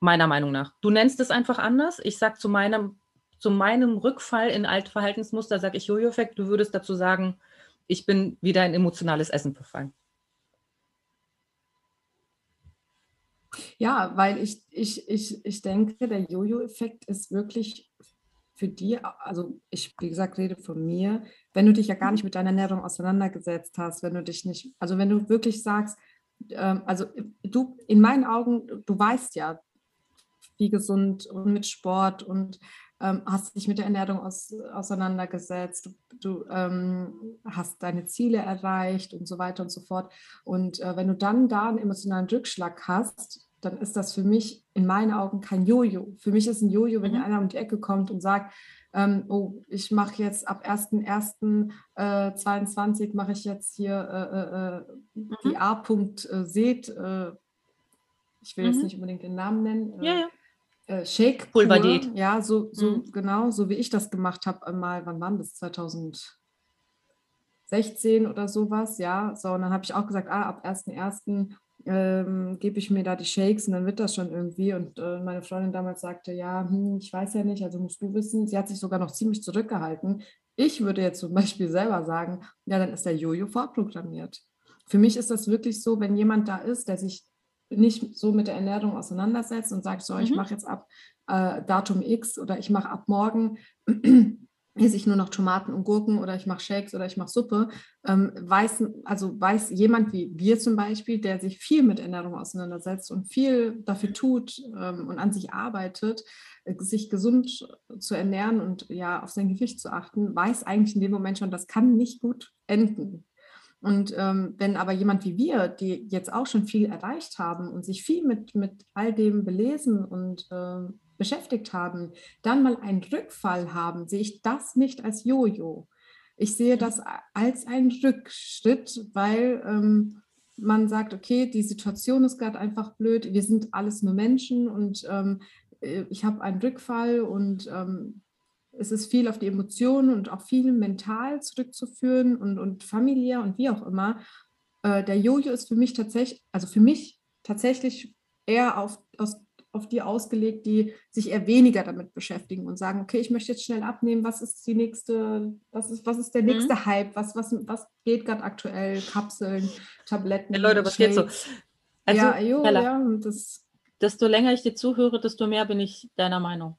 meiner Meinung nach. Du nennst es einfach anders. Ich sage zu meinem, zu meinem Rückfall in alte Verhaltensmuster, sage ich Jojo-Effekt. Du würdest dazu sagen, ich bin wieder in emotionales Essen verfallen. Ja, weil ich, ich, ich, ich denke, der Jojo-Effekt ist wirklich für die, also ich, wie gesagt, rede von mir, wenn du dich ja gar nicht mit deiner Ernährung auseinandergesetzt hast, wenn du dich nicht, also wenn du wirklich sagst, ähm, also du, in meinen Augen, du weißt ja, wie gesund und mit Sport und ähm, hast dich mit der Ernährung aus, auseinandergesetzt, du, du ähm, hast deine Ziele erreicht und so weiter und so fort. Und äh, wenn du dann da einen emotionalen Rückschlag hast, dann ist das für mich in meinen Augen kein Jojo. Für mich ist ein Jojo, wenn mhm. einer um die Ecke kommt und sagt, ähm, oh, ich mache jetzt ab 1.1.22 äh, mache ich jetzt hier äh, äh, äh mhm. die A-Punkt-Seed, äh, ich will mhm. jetzt nicht unbedingt den Namen nennen. ja, ja. Shake Pulverdiät. Ja, so, so mhm. genau, so wie ich das gemacht habe, mal, wann war das? 2016 oder sowas, ja. So, und dann habe ich auch gesagt, ah, ab 1.1 ähm, gebe ich mir da die Shakes und dann wird das schon irgendwie. Und äh, meine Freundin damals sagte, ja, hm, ich weiß ja nicht, also musst du wissen. Sie hat sich sogar noch ziemlich zurückgehalten. Ich würde jetzt zum Beispiel selber sagen, ja, dann ist der Jojo vorprogrammiert. Für mich ist das wirklich so, wenn jemand da ist, der sich nicht so mit der Ernährung auseinandersetzt und sagt, so, mhm. ich mache jetzt ab äh, Datum X oder ich mache ab morgen esse ich nur noch Tomaten und Gurken oder ich mache Shakes oder ich mache Suppe, ähm, weiß, also weiß jemand wie wir zum Beispiel, der sich viel mit Ernährung auseinandersetzt und viel dafür tut ähm, und an sich arbeitet, äh, sich gesund zu ernähren und ja auf sein Gewicht zu achten, weiß eigentlich in dem Moment schon, das kann nicht gut enden. Und ähm, wenn aber jemand wie wir, die jetzt auch schon viel erreicht haben und sich viel mit, mit all dem belesen und äh, beschäftigt haben, dann mal einen Rückfall haben, sehe ich das nicht als Jojo. Ich sehe das als einen Rückschritt, weil ähm, man sagt, okay, die Situation ist gerade einfach blöd, wir sind alles nur Menschen und ähm, äh, ich habe einen Rückfall und ähm, es ist viel auf die Emotionen und auch viel mental zurückzuführen und, und familiär und wie auch immer. Äh, der Jojo ist für mich tatsächlich, also für mich tatsächlich eher auf, aus auf die ausgelegt, die sich eher weniger damit beschäftigen und sagen, okay, ich möchte jetzt schnell abnehmen, was ist die nächste, was ist, was ist der mhm. nächste mhm. Hype, was, was, was geht gerade aktuell, Kapseln, Tabletten. Ja, Leute, was geht so? Also, ja, jo, ja, das, desto länger ich dir zuhöre, desto mehr bin ich deiner Meinung.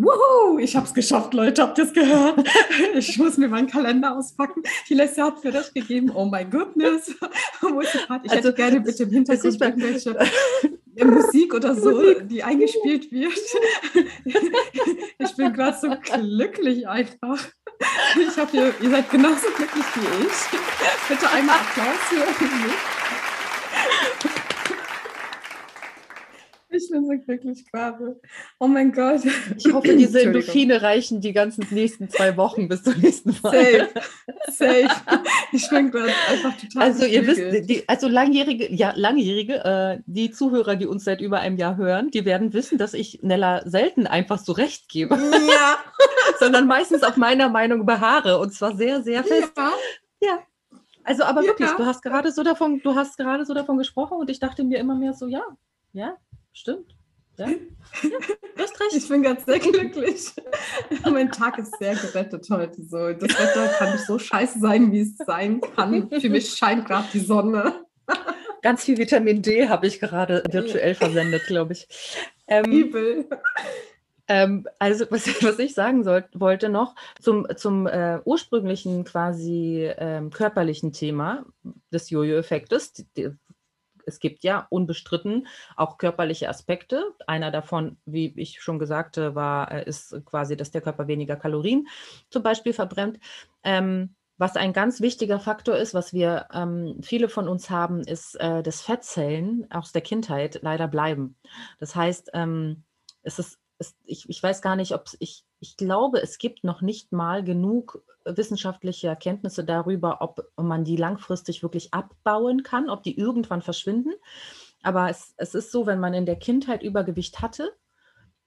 Wuhu, ich habe es geschafft, Leute, habt ihr es gehört? Ich muss mir meinen Kalender auspacken. Die Leslie hat mir das gegeben. Oh my goodness. Ich also, hätte gerne bitte im Hintergrund irgendwelche Musik oder so, Musik. die eingespielt wird. Ich bin gerade so glücklich einfach. Ich habe hier, ihr seid genauso glücklich wie ich. Bitte einmal Applaus für mich. Ich bin so glücklich gerade. Oh mein Gott. Ich hoffe, diese Endorphine reichen die ganzen nächsten zwei Wochen bis zum nächsten Mal. Safe. Safe. Ich bin gerade einfach total. Also, ihr wisst, die, also langjährige, ja, langjährige, äh, die Zuhörer, die uns seit über einem Jahr hören, die werden wissen, dass ich Nella selten einfach so recht gebe. Ja. Sondern meistens auf meiner Meinung beharre und zwar sehr, sehr fest. Ja. ja. Also, aber ja. wirklich, du hast gerade so davon, du hast gerade so davon gesprochen und ich dachte mir immer mehr so, ja, ja, Stimmt. Ja. ja, du hast recht. Ich bin ganz sehr glücklich. mein Tag ist sehr gerettet heute. So. Das Wetter kann nicht so scheiße sein, wie es sein kann. Für mich scheint gerade die Sonne. Ganz viel Vitamin D habe ich gerade virtuell versendet, glaube ich. Ähm, Übel. Ähm, also, was, was, ich sagen soll, wollte noch zum, zum äh, ursprünglichen quasi ähm, körperlichen Thema des Jojo-Effektes, es gibt ja unbestritten auch körperliche Aspekte. Einer davon, wie ich schon gesagt war, äh, ist quasi, dass der Körper weniger Kalorien zum Beispiel verbrennt. Ähm, was ein ganz wichtiger Faktor ist, was wir ähm, viele von uns haben, ist, äh, dass Fettzellen aus der Kindheit leider bleiben. Das heißt, ähm, es ist, es, ich, ich weiß gar nicht, ob ich, ich glaube, es gibt noch nicht mal genug wissenschaftliche Erkenntnisse darüber, ob man die langfristig wirklich abbauen kann, ob die irgendwann verschwinden. Aber es, es ist so, wenn man in der Kindheit Übergewicht hatte,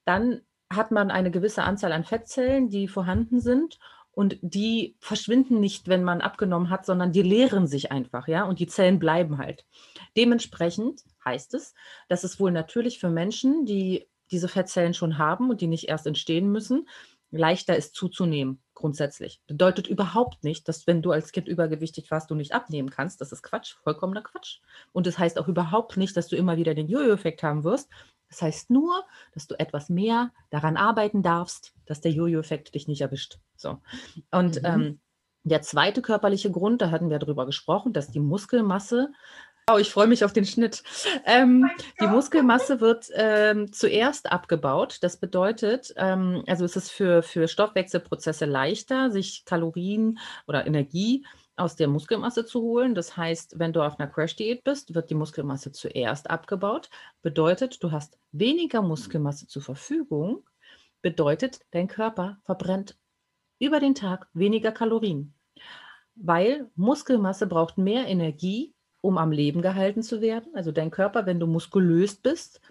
dann hat man eine gewisse Anzahl an Fettzellen, die vorhanden sind und die verschwinden nicht, wenn man abgenommen hat, sondern die leeren sich einfach, ja, und die Zellen bleiben halt. Dementsprechend heißt es, dass es wohl natürlich für Menschen, die diese Fettzellen schon haben und die nicht erst entstehen müssen, leichter ist zuzunehmen, grundsätzlich. Bedeutet überhaupt nicht, dass wenn du als Kind übergewichtig warst, du nicht abnehmen kannst. Das ist Quatsch, vollkommener Quatsch. Und es das heißt auch überhaupt nicht, dass du immer wieder den Jojo-Effekt haben wirst. Das heißt nur, dass du etwas mehr daran arbeiten darfst, dass der Jojo-Effekt dich nicht erwischt. So. Und mhm. ähm, der zweite körperliche Grund, da hatten wir darüber gesprochen, dass die Muskelmasse Oh, ich freue mich auf den Schnitt. Ähm, die Muskelmasse wird ähm, zuerst abgebaut. Das bedeutet, ähm, also es ist für, für Stoffwechselprozesse leichter, sich Kalorien oder Energie aus der Muskelmasse zu holen. Das heißt, wenn du auf einer Crash-Diät bist, wird die Muskelmasse zuerst abgebaut. Bedeutet, du hast weniger Muskelmasse zur Verfügung. Bedeutet, dein Körper verbrennt über den Tag weniger Kalorien, weil Muskelmasse braucht mehr Energie, um am Leben gehalten zu werden. Also dein Körper, wenn du muskulös bist,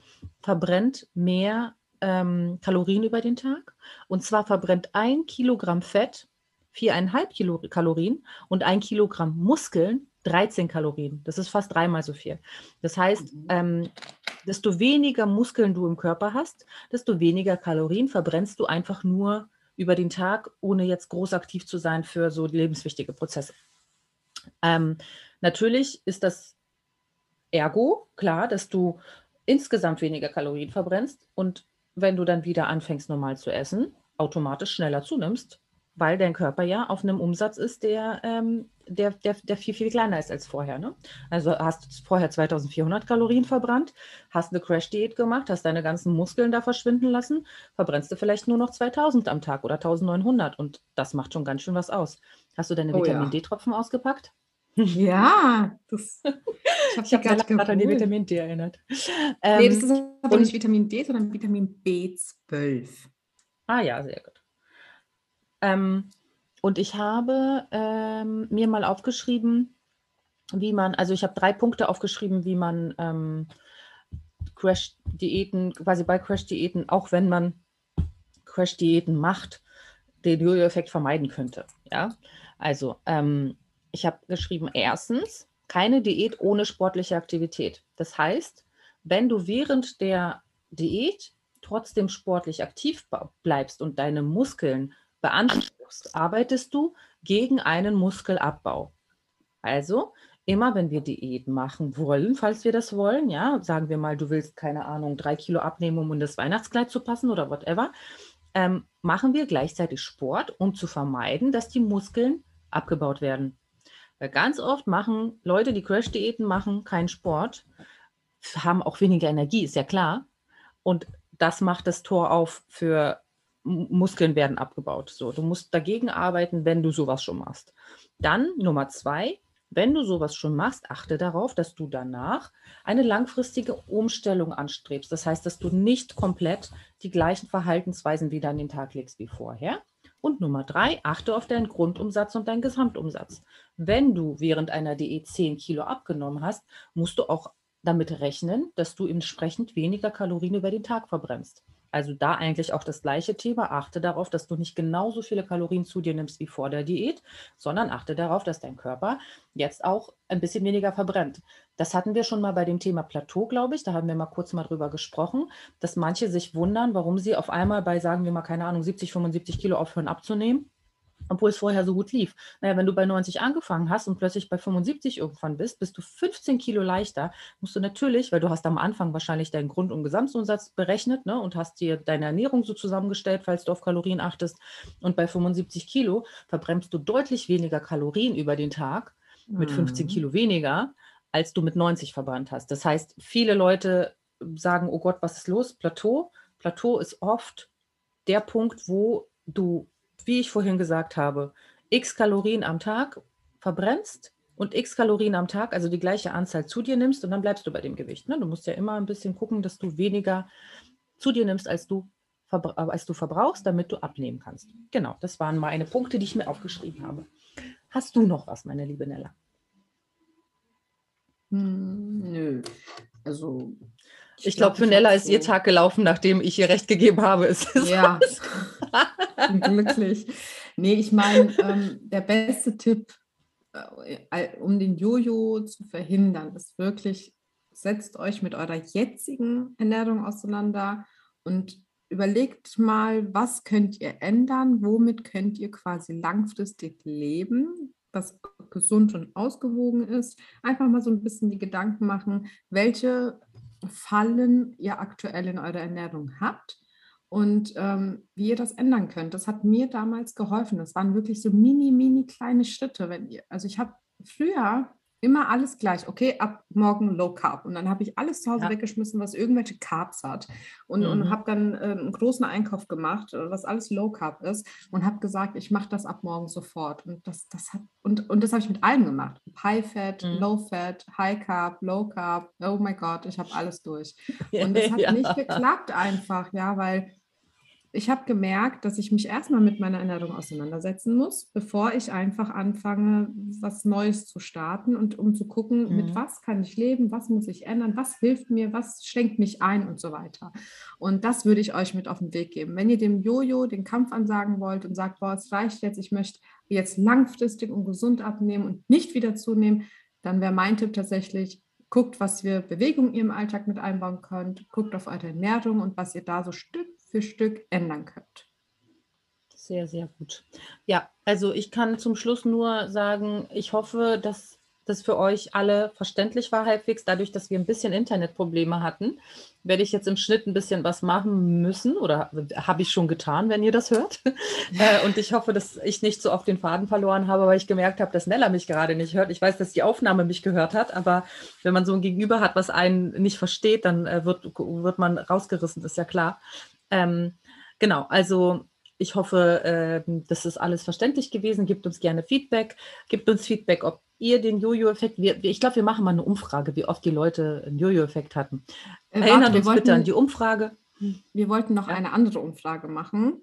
verbrennt mehr ähm, Kalorien über den Tag. Und zwar verbrennt ein Kilogramm Fett viereinhalb Kilokalorien und ein Kilogramm Muskeln 13 Kalorien. Das ist fast dreimal so viel. Das heißt, mhm. ähm, desto weniger Muskeln du im Körper hast, desto weniger Kalorien verbrennst du einfach nur über den Tag, ohne jetzt groß aktiv zu sein für so lebenswichtige Prozesse. Ähm, natürlich ist das ergo klar, dass du insgesamt weniger Kalorien verbrennst und wenn du dann wieder anfängst normal zu essen, automatisch schneller zunimmst, weil dein Körper ja auf einem Umsatz ist, der, ähm, der, der, der viel, viel kleiner ist als vorher. Ne? Also hast du vorher 2400 Kalorien verbrannt, hast eine Crash-Diät gemacht, hast deine ganzen Muskeln da verschwinden lassen, verbrennst du vielleicht nur noch 2000 am Tag oder 1900 und das macht schon ganz schön was aus. Hast du deine oh, Vitamin ja. D-Tropfen ausgepackt? Ja, das, ich habe hab gerade an die Vitamin D erinnert. Ähm, nee, das ist aber nicht Vitamin D, sondern Vitamin B12. Ah ja, sehr gut. Ähm, und ich habe ähm, mir mal aufgeschrieben, wie man, also ich habe drei Punkte aufgeschrieben, wie man ähm, Crash-Diäten, quasi bei Crash-Diäten, auch wenn man Crash-Diäten macht, den Jojo-Effekt vermeiden könnte. Ja, also ähm, ich habe geschrieben, erstens, keine Diät ohne sportliche Aktivität. Das heißt, wenn du während der Diät trotzdem sportlich aktiv bleibst und deine Muskeln beanspruchst, arbeitest du gegen einen Muskelabbau. Also immer, wenn wir Diät machen wollen, falls wir das wollen, ja, sagen wir mal, du willst keine Ahnung, drei Kilo abnehmen, um in das Weihnachtskleid zu passen oder whatever, ähm, machen wir gleichzeitig Sport, um zu vermeiden, dass die Muskeln abgebaut werden. Weil ganz oft machen Leute, die Crash-Diäten machen, keinen Sport, haben auch weniger Energie, ist ja klar. Und das macht das Tor auf für Muskeln werden abgebaut. So, du musst dagegen arbeiten, wenn du sowas schon machst. Dann Nummer zwei, wenn du sowas schon machst, achte darauf, dass du danach eine langfristige Umstellung anstrebst. Das heißt, dass du nicht komplett die gleichen Verhaltensweisen wieder an den Tag legst wie vorher. Und Nummer drei, achte auf deinen Grundumsatz und deinen Gesamtumsatz. Wenn du während einer Diät 10 Kilo abgenommen hast, musst du auch damit rechnen, dass du entsprechend weniger Kalorien über den Tag verbrennst. Also da eigentlich auch das gleiche Thema. Achte darauf, dass du nicht genauso viele Kalorien zu dir nimmst wie vor der Diät, sondern achte darauf, dass dein Körper jetzt auch ein bisschen weniger verbrennt. Das hatten wir schon mal bei dem Thema Plateau, glaube ich. Da haben wir mal kurz mal drüber gesprochen, dass manche sich wundern, warum sie auf einmal bei, sagen wir mal, keine Ahnung, 70, 75 Kilo aufhören abzunehmen obwohl es vorher so gut lief. Naja, wenn du bei 90 angefangen hast und plötzlich bei 75 irgendwann bist, bist du 15 Kilo leichter, musst du natürlich, weil du hast am Anfang wahrscheinlich deinen Grund- und Gesamtumsatz berechnet ne, und hast dir deine Ernährung so zusammengestellt, falls du auf Kalorien achtest. Und bei 75 Kilo verbrennst du deutlich weniger Kalorien über den Tag mit 15 mhm. Kilo weniger, als du mit 90 verbrannt hast. Das heißt, viele Leute sagen, oh Gott, was ist los? Plateau. Plateau ist oft der Punkt, wo du wie ich vorhin gesagt habe, x Kalorien am Tag verbrennst und x Kalorien am Tag, also die gleiche Anzahl zu dir nimmst und dann bleibst du bei dem Gewicht. Ne? Du musst ja immer ein bisschen gucken, dass du weniger zu dir nimmst, als du, als du verbrauchst, damit du abnehmen kannst. Genau, das waren meine Punkte, die ich mir aufgeschrieben habe. Hast du noch was, meine liebe Nella? Hm, nö. Also ich, ich glaube, für Nella ist so. ihr Tag gelaufen, nachdem ich ihr recht gegeben habe. ja, glücklich. Nee, ich meine, ähm, der beste Tipp, äh, um den Jojo zu verhindern, ist wirklich, setzt euch mit eurer jetzigen Ernährung auseinander und überlegt mal, was könnt ihr ändern, womit könnt ihr quasi langfristig leben, was gesund und ausgewogen ist. Einfach mal so ein bisschen die Gedanken machen, welche Fallen ihr aktuell in eurer Ernährung habt und ähm, wie ihr das ändern könnt. Das hat mir damals geholfen. Das waren wirklich so mini, mini kleine Schritte. Wenn ihr, also ich habe früher immer alles gleich. Okay, ab morgen Low Carb. Und dann habe ich alles zu Hause ja. weggeschmissen, was irgendwelche Carbs hat. Und, mhm. und habe dann äh, einen großen Einkauf gemacht, äh, was alles Low Carb ist. Und habe gesagt, ich mache das ab morgen sofort. Und das, das hat, und, und das habe ich mit allem gemacht. High Fat, mhm. Low Fat, High Carb, Low Carb. Oh mein Gott, ich habe alles durch. Und das hat ja. nicht geklappt einfach, ja, weil ich habe gemerkt, dass ich mich erstmal mit meiner Ernährung auseinandersetzen muss, bevor ich einfach anfange, was Neues zu starten und um zu gucken, mhm. mit was kann ich leben, was muss ich ändern, was hilft mir, was schenkt mich ein und so weiter. Und das würde ich euch mit auf den Weg geben. Wenn ihr dem Jojo den Kampf ansagen wollt und sagt, boah, es reicht jetzt, ich möchte jetzt langfristig und gesund abnehmen und nicht wieder zunehmen, dann wäre mein Tipp tatsächlich, guckt, was wir Bewegung in Ihrem Alltag mit einbauen könnt, guckt auf eure Ernährung und was ihr da so Stück für Stück ändern könnt. Sehr, sehr gut. Ja, also ich kann zum Schluss nur sagen, ich hoffe, dass das für euch alle verständlich war halbwegs. Dadurch, dass wir ein bisschen Internetprobleme hatten, werde ich jetzt im Schnitt ein bisschen was machen müssen oder habe ich schon getan, wenn ihr das hört. Äh, und ich hoffe, dass ich nicht so oft den Faden verloren habe, weil ich gemerkt habe, dass Nella mich gerade nicht hört. Ich weiß, dass die Aufnahme mich gehört hat, aber wenn man so ein Gegenüber hat, was einen nicht versteht, dann äh, wird, wird man rausgerissen, ist ja klar. Ähm, genau, also ich hoffe, äh, das ist alles verständlich gewesen. Gebt uns gerne Feedback. Gebt uns Feedback, ob ihr den Jojo-Effekt, ich glaube, wir machen mal eine Umfrage, wie oft die Leute einen Jojo-Effekt hatten. Äh, Erinnert warte, uns wollten, bitte an die Umfrage. Wir wollten noch ja. eine andere Umfrage machen,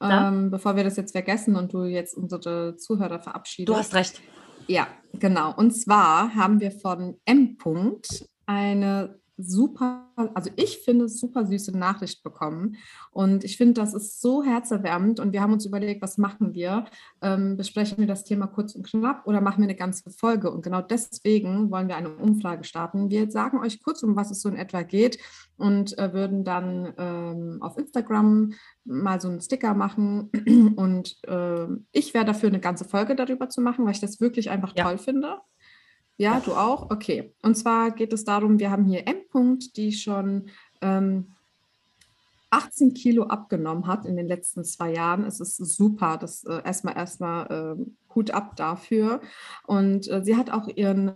ähm, bevor wir das jetzt vergessen und du jetzt unsere Zuhörer verabschiedest. Du hast recht. Ja, genau. Und zwar haben wir von M. -Punkt eine super, also ich finde super süße Nachricht bekommen. Und ich finde, das ist so herzerwärmend. Und wir haben uns überlegt, was machen wir? Ähm, besprechen wir das Thema kurz und knapp oder machen wir eine ganze Folge? Und genau deswegen wollen wir eine Umfrage starten. Wir sagen euch kurz, um was es so in etwa geht und äh, würden dann ähm, auf Instagram mal so einen Sticker machen. Und äh, ich wäre dafür, eine ganze Folge darüber zu machen, weil ich das wirklich einfach ja. toll finde. Ja, du auch? Okay. Und zwar geht es darum, wir haben hier M. -Punkt, die schon ähm, 18 Kilo abgenommen hat in den letzten zwei Jahren. Es ist super. Das äh, erstmal erstmal äh, Hut ab dafür. Und äh, sie hat auch ihren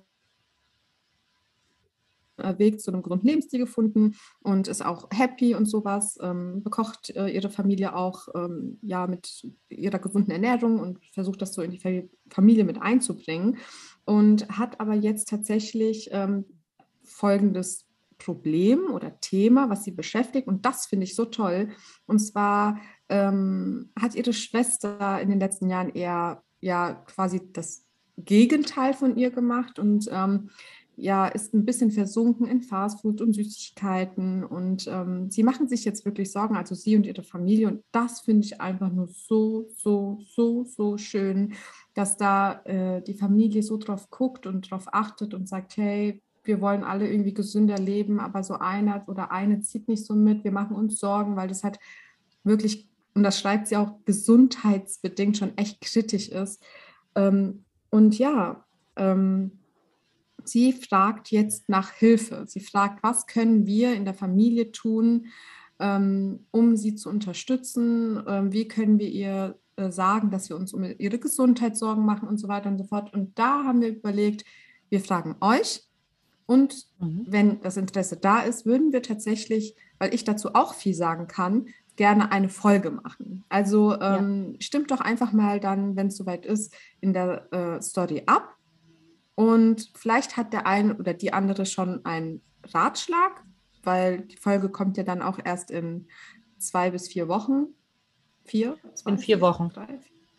äh, Weg zu einem Grundlebensstil gefunden und ist auch happy und sowas, ähm, bekocht äh, ihre Familie auch ähm, ja mit ihrer gesunden Ernährung und versucht das so in die Familie mit einzubringen und hat aber jetzt tatsächlich ähm, folgendes Problem oder Thema, was sie beschäftigt. Und das finde ich so toll. Und zwar ähm, hat ihre Schwester in den letzten Jahren eher ja quasi das Gegenteil von ihr gemacht und ähm, ja, ist ein bisschen versunken in Fastfood und Süßigkeiten. Und ähm, sie machen sich jetzt wirklich Sorgen, also sie und ihre Familie. Und das finde ich einfach nur so, so, so, so schön, dass da äh, die Familie so drauf guckt und drauf achtet und sagt, hey, wir wollen alle irgendwie gesünder leben, aber so einer oder eine zieht nicht so mit, wir machen uns Sorgen, weil das halt wirklich, und das schreibt sie auch, gesundheitsbedingt schon echt kritisch ist. Ähm, und ja, ähm, sie fragt jetzt nach Hilfe. Sie fragt, was können wir in der Familie tun, ähm, um sie zu unterstützen? Ähm, wie können wir ihr sagen, dass wir uns um ihre Gesundheit Sorgen machen und so weiter und so fort. Und da haben wir überlegt, wir fragen euch. Und mhm. wenn das Interesse da ist, würden wir tatsächlich, weil ich dazu auch viel sagen kann, gerne eine Folge machen. Also ähm, ja. stimmt doch einfach mal dann, wenn es soweit ist, in der äh, Story ab und vielleicht hat der eine oder die andere schon einen Ratschlag, weil die Folge kommt ja dann auch erst in zwei bis vier Wochen. Vier? Zwei, in vier Wochen. Drei,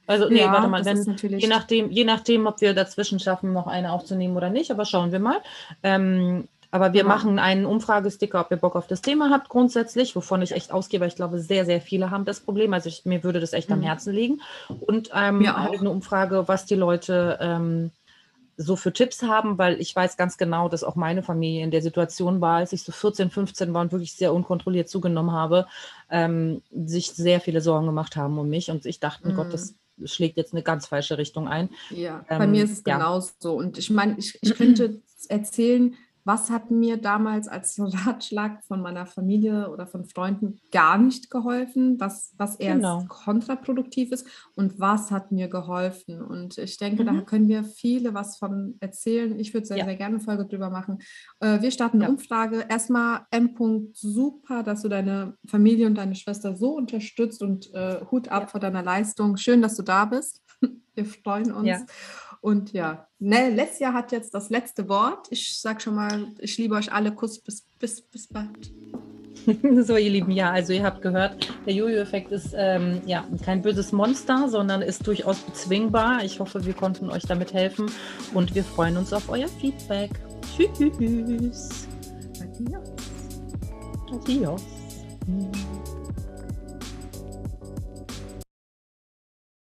also, nee, ja, warte mal, wenn, je, nachdem, je nachdem, ob wir dazwischen schaffen, noch eine aufzunehmen oder nicht, aber schauen wir mal. Ähm, aber wir ja. machen einen Umfragesticker, ob ihr Bock auf das Thema habt, grundsätzlich, wovon ich echt ausgehe, weil ich glaube, sehr, sehr viele haben das Problem. Also ich, mir würde das echt mhm. am Herzen liegen. Und ähm, halt eine Umfrage, was die Leute ähm, so für Tipps haben, weil ich weiß ganz genau, dass auch meine Familie in der Situation war, als ich so 14, 15 war und wirklich sehr unkontrolliert zugenommen habe, ähm, sich sehr viele Sorgen gemacht haben um mich und ich dachte, mhm. Gott, das schlägt jetzt eine ganz falsche Richtung ein. Ja, ähm, bei mir ist es ja. genauso. Und ich meine, ich, ich könnte erzählen, was hat mir damals als Ratschlag von meiner Familie oder von Freunden gar nicht geholfen, was, was eher genau. kontraproduktiv ist und was hat mir geholfen. Und ich denke, mhm. da können wir viele was von erzählen. Ich würde sehr, ja. sehr gerne eine Folge drüber machen. Äh, wir starten eine ja. Umfrage. Erstmal M. -Punkt, super, dass du deine Familie und deine Schwester so unterstützt und äh, Hut ab ja. vor deiner Leistung. Schön, dass du da bist. Wir freuen uns. Und ja, ne, Lesja hat jetzt das letzte Wort. Ich sage schon mal, ich liebe euch alle. Kuss, bis, bis, bis bald. so, ihr Lieben, ja, also ihr habt gehört, der Jojo-Effekt ist ähm, ja kein böses Monster, sondern ist durchaus bezwingbar. Ich hoffe, wir konnten euch damit helfen und wir freuen uns auf euer Feedback. Tschüss. Adios. Adios.